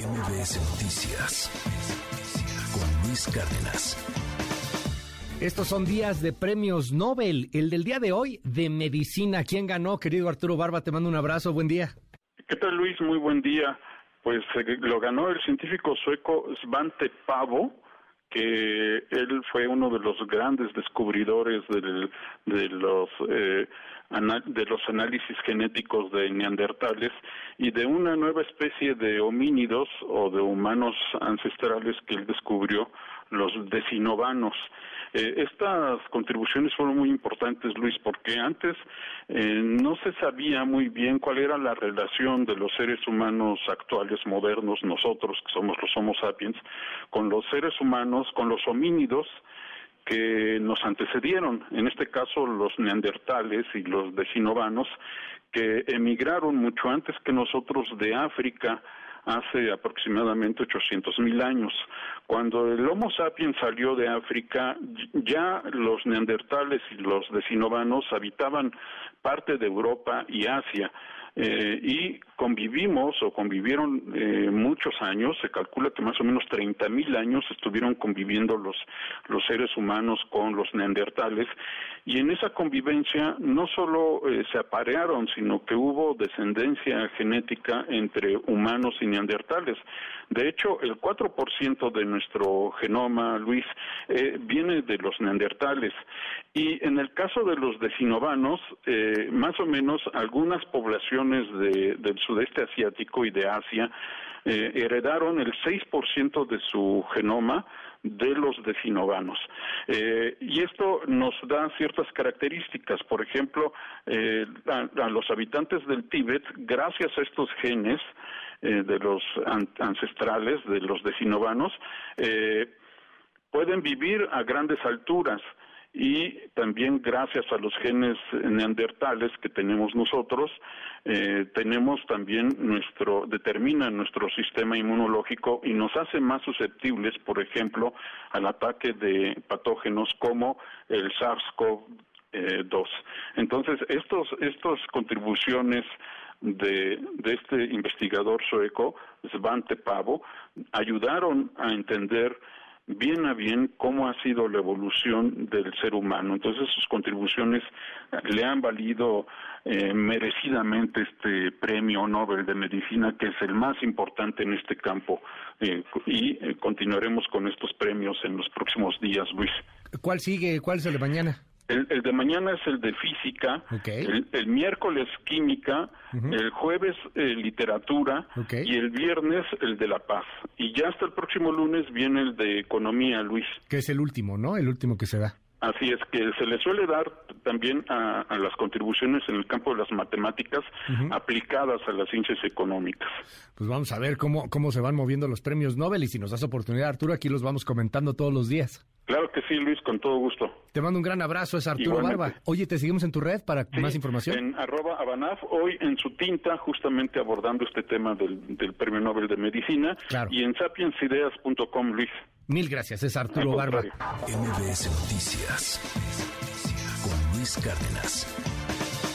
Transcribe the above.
MBS Noticias con Luis Cárdenas. Estos son días de premios Nobel. El del día de hoy de medicina. ¿Quién ganó, querido Arturo Barba? Te mando un abrazo. Buen día. ¿Qué tal, Luis? Muy buen día. Pues eh, lo ganó el científico sueco Svante Pavo, que él fue uno de los grandes descubridores de los eh, de los análisis genéticos de neandertales y de una nueva especie de homínidos o de humanos ancestrales que él descubrió, los decinovanos. Eh, estas contribuciones fueron muy importantes, Luis, porque antes eh, no se sabía muy bien cuál era la relación de los seres humanos actuales, modernos, nosotros que somos los Homo sapiens, con los seres humanos, con los homínidos, que nos antecedieron, en este caso los neandertales y los decinovanos, que emigraron mucho antes que nosotros de África hace aproximadamente 800 mil años. Cuando el Homo sapiens salió de África, ya los neandertales y los decinovanos habitaban parte de Europa y Asia. Eh, y convivimos o convivieron eh, muchos años, se calcula que más o menos 30 mil años estuvieron conviviendo los, los seres humanos con los neandertales. Y en esa convivencia no solo eh, se aparearon, sino que hubo descendencia genética entre humanos y neandertales. De hecho, el 4% de nuestro genoma, Luis, viene de los neandertales. Y en el caso de los decinovanos, más o menos algunas poblaciones del sudeste asiático y de Asia eh, heredaron el 6% de su genoma de los decinovanos. Eh, y esto nos da ciertas características. Por ejemplo, eh, a, los habitantes del Tíbet, gracias a estos genes de los ancestrales, de los decinovanos, pueden vivir a grandes alturas y también gracias a los genes neandertales que tenemos nosotros, eh, tenemos también nuestro, determina nuestro sistema inmunológico y nos hace más susceptibles, por ejemplo, al ataque de patógenos como el SARS-CoV-2. Entonces, estos, estas contribuciones de, de, este investigador sueco, Svante Pavo, ayudaron a entender bien a bien cómo ha sido la evolución del ser humano. Entonces sus contribuciones le han valido eh, merecidamente este premio Nobel de Medicina, que es el más importante en este campo. Eh, y eh, continuaremos con estos premios en los próximos días, Luis. ¿Cuál sigue? ¿Cuál es el de mañana? El, de mañana es el de física, el, miércoles química, el jueves eh, literatura y el viernes el de la paz. Y ya hasta el próximo lunes viene el de economía, Luis. Que es el último, ¿no? El último que se da. Así es, que se le suele dar también a, las contribuciones en el campo de las matemáticas aplicadas a las ciencias económicas. Pues vamos a ver cómo, cómo se van moviendo los premios Nobel y si nos das oportunidad, Arturo, aquí los vamos comentando todos los días. Claro que sí, Luis, con todo gusto. Te mando un gran abrazo, es Arturo Barba. Oye, ¿te seguimos en tu red para más información? En arroba abanaf, hoy en su tinta, justamente abordando este tema del, Premio Nobel de Medicina. Y en sapiensideas.com, Luis. Mil gracias, es Arturo Barba. MBS Noticias con Luis Cárdenas.